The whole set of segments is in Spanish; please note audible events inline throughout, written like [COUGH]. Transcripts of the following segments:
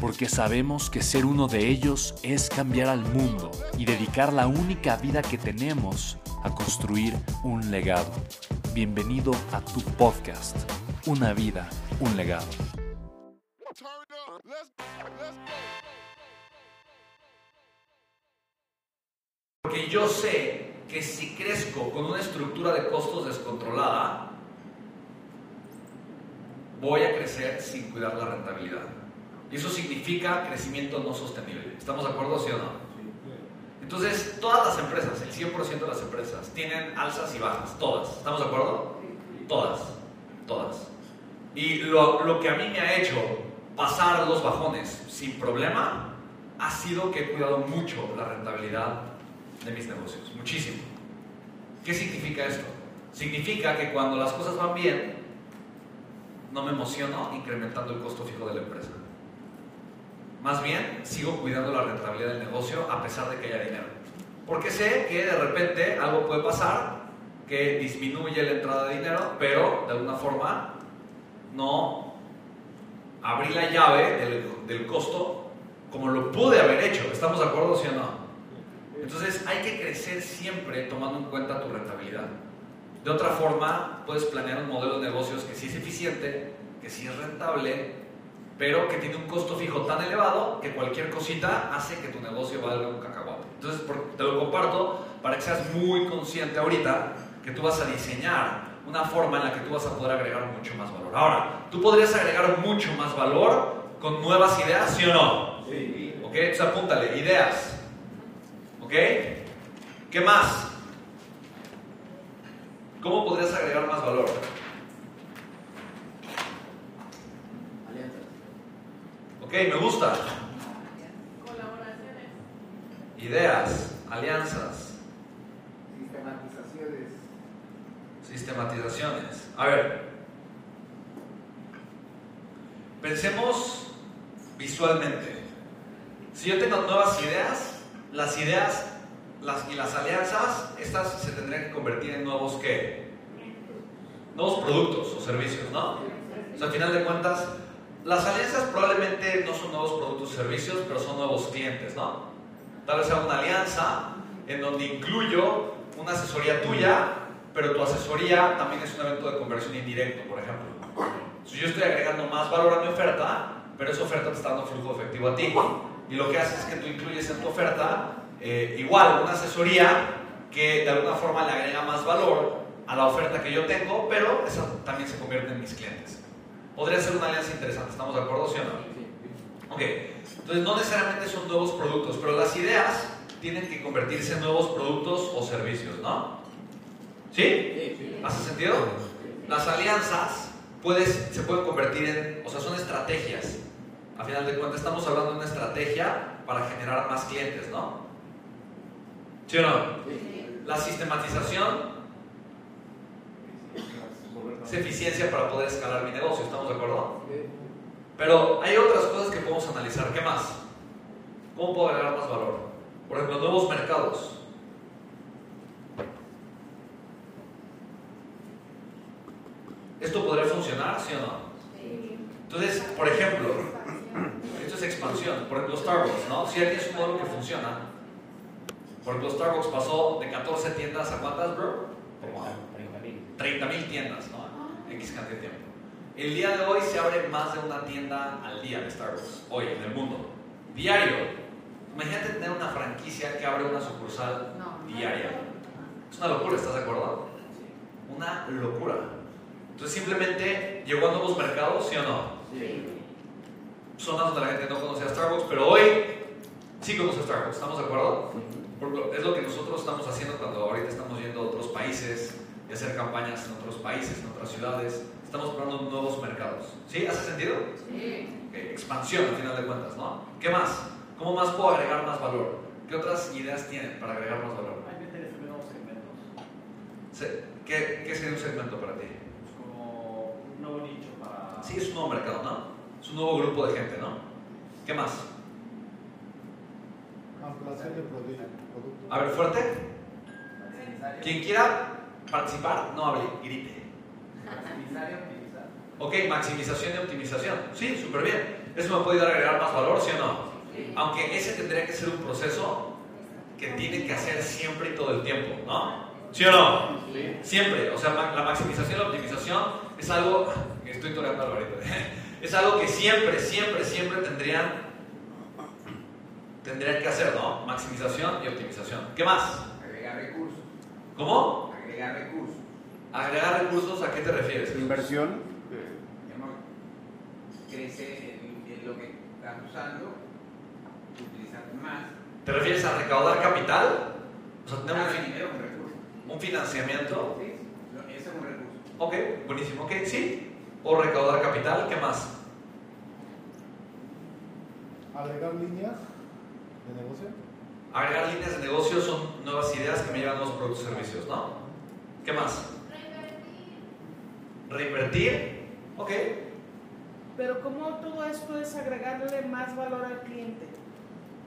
porque sabemos que ser uno de ellos es cambiar al mundo y dedicar la única vida que tenemos a construir un legado. Bienvenido a tu podcast, Una vida, un legado. Porque yo sé que si crezco con una estructura de costos descontrolada, voy a crecer sin cuidar la rentabilidad. Y eso significa crecimiento no sostenible. ¿Estamos de acuerdo, sí o no? Entonces, todas las empresas, el 100% de las empresas, tienen alzas y bajas, todas. ¿Estamos de acuerdo? Todas, todas. Y lo, lo que a mí me ha hecho pasar los bajones sin problema ha sido que he cuidado mucho la rentabilidad de mis negocios, muchísimo. ¿Qué significa esto? Significa que cuando las cosas van bien, no me emociono incrementando el costo fijo de la empresa. Más bien, sigo cuidando la rentabilidad del negocio a pesar de que haya dinero. Porque sé que de repente algo puede pasar que disminuye la entrada de dinero, pero de alguna forma no abrí la llave del, costo como lo pude haber hecho. ¿Estamos de acuerdo, sí o no? Entonces hay que crecer siempre tomando en cuenta tu rentabilidad. De otra forma, puedes planear un modelo de negocios que sí es eficiente, que sí es rentable, pero que tiene un costo fijo tan elevado que cualquier cosita hace que tu negocio valga un cacahuate. Entonces, te lo comparto para que seas muy consciente ahorita que tú vas a diseñar una forma en la que tú vas a poder agregar mucho más valor. Ahora, tú podrías agregar mucho más valor con nuevas ideas, ¿sí o no? Sí. ¿Ok? Entonces apúntale, ideas. ¿Ok? ¿Qué más? ¿Cómo podrías agregar más valor? Ok, me gusta. Colaboraciones. Ideas, alianzas, Sistematizaciones. sistematizaciones. A ver. Pensemos visualmente. Si yo tengo nuevas ideas, las ideas las, y las alianzas, estas se tendrían que convertir en nuevos qué? Nuevos productos o servicios, ¿no? O sea, al final de cuentas, las alianzas probablemente no son nuevos productos o servicios, pero son nuevos clientes, ¿no? Tal vez sea una alianza en donde incluyo una asesoría tuya, pero tu asesoría también es un evento de conversión indirecto, por ejemplo. Si yo estoy agregando más valor a mi oferta, pero esa oferta te está dando flujo efectivo a ti. Y lo que haces es que tú incluyes en tu oferta eh, igual una asesoría que de alguna forma le agrega más valor a la oferta que yo tengo, pero esa también se convierte en mis clientes. Podría ser una alianza interesante, ¿estamos de acuerdo, sí o no? Ok, entonces no necesariamente son nuevos productos, pero las ideas tienen que convertirse en nuevos productos o servicios, ¿no? ¿Sí? ¿Hace sentido? Las alianzas puedes, se pueden convertir en, o sea, son estrategias. A final de cuentas estamos hablando de una estrategia para generar más clientes, ¿no? ¿Sí o no? La sistematización es eficiencia para poder escalar mi negocio, ¿estamos de acuerdo? Pero hay otras cosas que podemos analizar. ¿Qué más? ¿Cómo puedo agregar más valor? Por ejemplo, nuevos mercados. ¿Esto podría funcionar, sí o no? Entonces, por ejemplo, esto es expansión. Por ejemplo, Starbucks, ¿no? Si ya tienes un modelo que funciona, por ejemplo, Starbucks pasó de 14 tiendas a cuántas, bro? Como 30 mil tiendas, ¿no? X cantidad de tiempo. El día de hoy se abre más de una tienda al día de Starbucks, hoy en el mundo. Diario. Imagínate tener una franquicia que abre una sucursal diaria. Es una locura, ¿estás de acuerdo? Una locura. Entonces simplemente llegó a nuevos mercados, ¿sí o no? Sí. Zonas donde la gente no conocía Starbucks, pero hoy sí conoce Starbucks, ¿estamos de acuerdo? Porque es lo que nosotros estamos haciendo cuando ahorita estamos yendo a otros países y hacer campañas en otros países, en otras ciudades. Estamos probando nuevos mercados. ¿Sí? ¿Hace sentido? Sí. Expansión, al final de cuentas, ¿no? ¿Qué más? ¿Cómo más puedo agregar más valor? ¿Qué otras ideas tienen para agregar más valor? Hay que tener nuevos segmentos. ¿Qué, ¿Qué sería un segmento para ti? Es como un nuevo nicho para... Sí, es un nuevo mercado, ¿no? Es un nuevo grupo de gente, ¿no? ¿Qué más? Ampliación de productos. A ver, fuerte. Quien quiera participar, no hable, grite. Maximizar y optimizar. Ok, maximización y optimización. Sí, súper bien. ¿Eso me puede a agregar más valor, sí o no? Aunque ese tendría que ser un proceso que tiene que hacer siempre y todo el tiempo, ¿no? ¿Sí o no? Siempre. O sea, la maximización y la optimización es algo. [LAUGHS] Estoy toreando ahorita. [LAUGHS] Es algo que siempre, siempre, siempre tendrían, tendrían que hacer, ¿no? Maximización y optimización. ¿Qué más? Agregar recursos. ¿Cómo? Agregar recursos. ¿Agregar recursos a qué te refieres? Inversión. Crecer en, lo que estás usando, utilizar más. ¿Te refieres a recaudar capital? O sea, un, fin- dinero un recurso. un financiamiento. Sí, ese es un recurso. Ok, buenísimo. Ok, sí. O recaudar capital, ¿qué más? Agregar líneas de negocio. Agregar líneas de negocio son nuevas ideas que me llevan a nuevos productos y servicios, ¿no? ¿Qué más? Reinvertir. Ok. Pero ¿cómo todo esto es agregarle más valor al cliente?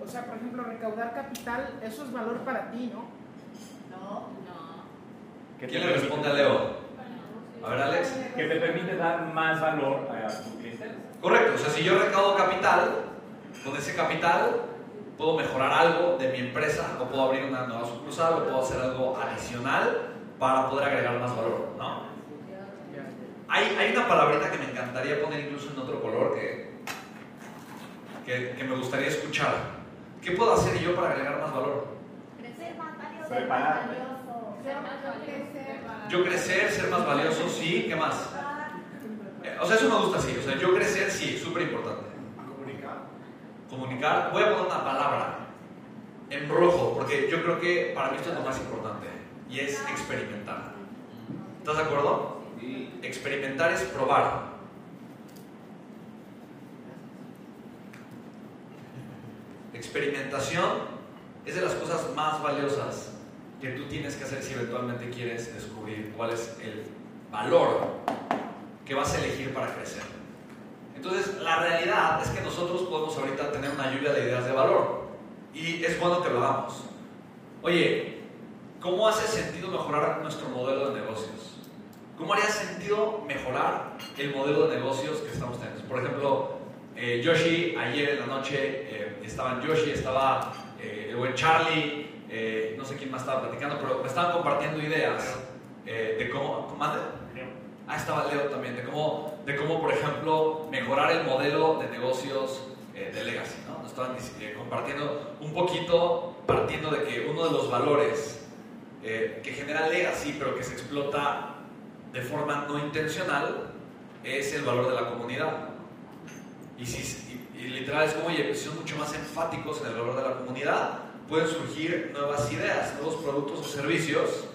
O sea, por ejemplo, recaudar capital, eso es valor para ti, ¿no? No, no. ¿Quién le responde a Leo? A ver, Alex. Que te permite dar más valor a tu clientela. Correcto, o sea, si yo recaudo capital, con ese capital puedo mejorar algo de mi empresa, o puedo abrir una nueva sucursal, o puedo hacer algo adicional para poder agregar más valor, ¿no? Hay, hay una palabrita que me encantaría poner incluso en otro color que, que, que me gustaría escuchar. ¿Qué puedo hacer yo para agregar más valor? Crecer más valioso. Preparar. valioso. Ser más valioso. Yo crecer, ser más valioso, sí, ¿qué más? Eh, O sea, eso me gusta, sí. O sea, yo crecer, sí, súper importante. Comunicar. Comunicar, voy a poner una palabra en rojo, porque yo creo que para mí esto es lo más importante, y es experimentar. ¿Estás de acuerdo? Experimentar es probar. Experimentación es de las cosas más valiosas que tú tienes que hacer si eventualmente quieres descubrir cuál es el valor que vas a elegir para crecer. Entonces, la realidad es que nosotros podemos ahorita tener una lluvia de ideas de valor y es bueno que lo hagamos. Oye, ¿cómo hace sentido mejorar nuestro modelo de negocios? ¿Cómo haría sentido mejorar el modelo de negocios que estamos teniendo? Por ejemplo, eh, Yoshi, ayer en la noche eh, estaban Yoshi, estaba eh, el buen Charlie, eh, no sé quién más estaba platicando, pero me estaban compartiendo ideas eh, de cómo... ¿cómo ande? Ah, estaba Leo también, de cómo, de cómo por ejemplo, mejorar el modelo de negocios eh, de Legacy. ¿no? Nos estaban compartiendo un poquito, partiendo de que uno de los valores eh, que genera Legacy, pero que se explota de forma no intencional, es el valor de la comunidad. Y, si, y, y literal es como, oye, si son mucho más enfáticos en el valor de la comunidad, pueden surgir nuevas ideas, nuevos productos o servicios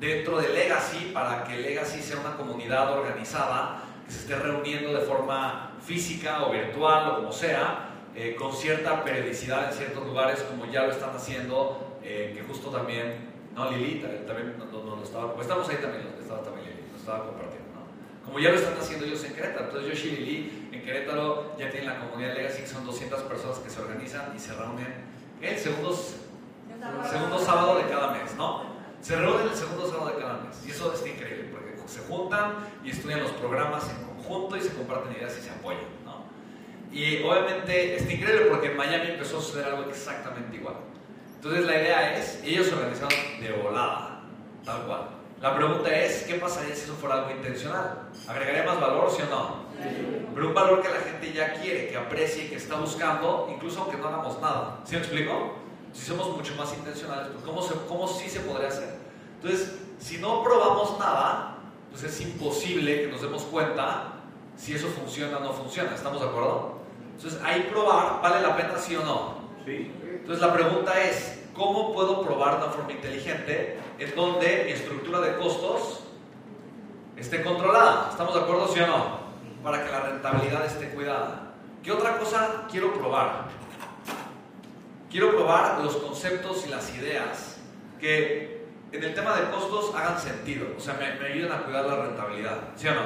dentro de Legacy para que Legacy sea una comunidad organizada que se esté reuniendo de forma física o virtual o como sea, eh, con cierta periodicidad en ciertos lugares como ya lo están haciendo, eh, que justo también, no Lili, también, nos, nos lo estaba, pues estamos ahí también, estaba también Lili, nos estaba compartiendo, ¿no? Como ya lo están haciendo ellos en Querétaro, entonces Yoshi y Lili en Querétaro ya tienen la comunidad Legacy, que son 200 personas que se organizan y se reúnen el segundo, el segundo sábado de cada mes, ¿no? Se reúnen el segundo sábado de cada mes y eso está increíble porque se juntan y estudian los programas en conjunto y se comparten ideas y se apoyan, ¿no? Y obviamente está increíble porque en Miami empezó a suceder algo exactamente igual. Entonces la idea es, ellos se organizaron de volada, tal cual. La pregunta es, ¿qué pasaría si eso fuera algo intencional? ¿Agregaría más valor, sí o no? Pero un valor que la gente ya quiere, que aprecie, que está buscando, incluso aunque no hagamos nada. ¿Sí me explico? Si somos mucho más intencionales, pues ¿cómo, se, cómo sí se podría hacer? Entonces, si no probamos nada, pues es imposible que nos demos cuenta si eso funciona o no funciona. ¿Estamos de acuerdo? Entonces, ahí probar, ¿vale la pena sí o no? Sí. Entonces la pregunta es, ¿cómo puedo probar de una forma inteligente en donde mi estructura de costos esté controlada? ¿Estamos de acuerdo, sí o no? Para que la rentabilidad esté cuidada. ¿Qué otra cosa quiero probar? Quiero probar los conceptos y las ideas que en el tema de costos hagan sentido, o sea, me, me ayuden a cuidar la rentabilidad, ¿sí o no?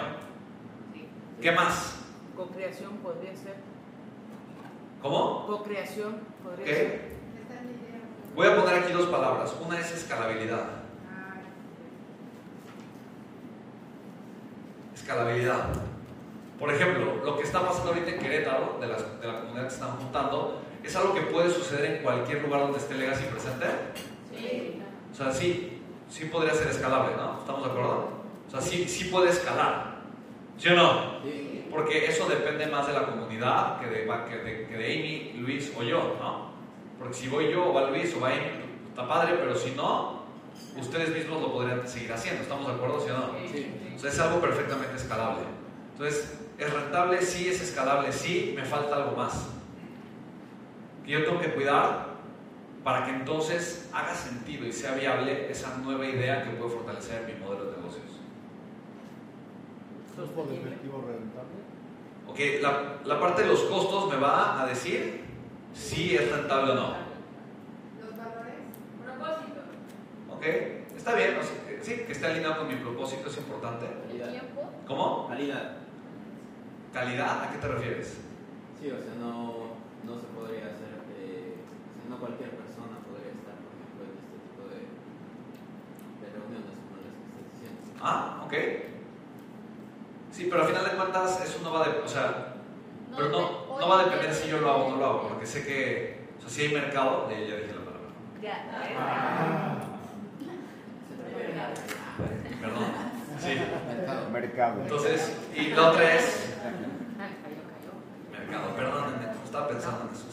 ¿Qué más? Co-creación podría ser. ¿Cómo? Co-creación podría ¿Qué? ser. Voy a poner aquí dos palabras. Una es escalabilidad. Escalabilidad. Por ejemplo, lo que está pasando ahorita en Querétaro, de, las- de la comunidad que están juntando, es algo que puede suceder en cualquier lugar donde esté Legacy presente. Sí. O sea, sí, sí podría ser escalable, ¿no? ¿Estamos de acuerdo? O sea, sí, sí puede escalar. ¿Sí o no? Porque eso depende más de la comunidad que de, que de, que de Amy, Luis o yo, ¿no? Porque si voy yo o va Luis o va Amy, está padre, pero si no, ustedes mismos lo podrían seguir haciendo. ¿Estamos de acuerdo, sí o no? O sea, es algo perfectamente escalable. Entonces, ¿es rentable? Sí, es escalable, sí, me falta algo más. Que yo tengo que cuidar para que entonces haga sentido y sea viable esa nueva idea que puede fortalecer mi modelo de negocios. ¿Costo de efectivo rentable? Ok, la, la parte de los costos me va a decir si es rentable o no. Los valores. Propósito. Ok, está bien, o sea, que- sí, que esté alineado con mi propósito es importante. El tiempo. ¿Cómo? Calidad. ¿Calidad? ¿A qué te refieres? Sí, o sea, no, no se podría hacer, eh, o sea, no cualquier persona podría estar, por ejemplo, en este tipo de, de reuniones como las que estás diciendo. Ah, ok. Sí, pero al final de cuentas eso no va a, de- o sea, pero no, no va a depender si yo lo hago o no lo hago, porque sé que, o sea, si hay mercado, ya dije la palabra. Ya. Perdón. Sí. Mercado. Entonces, y la otra es Ah, cayó, cayó. mercado. Perdónenme, estaba pensando en eso.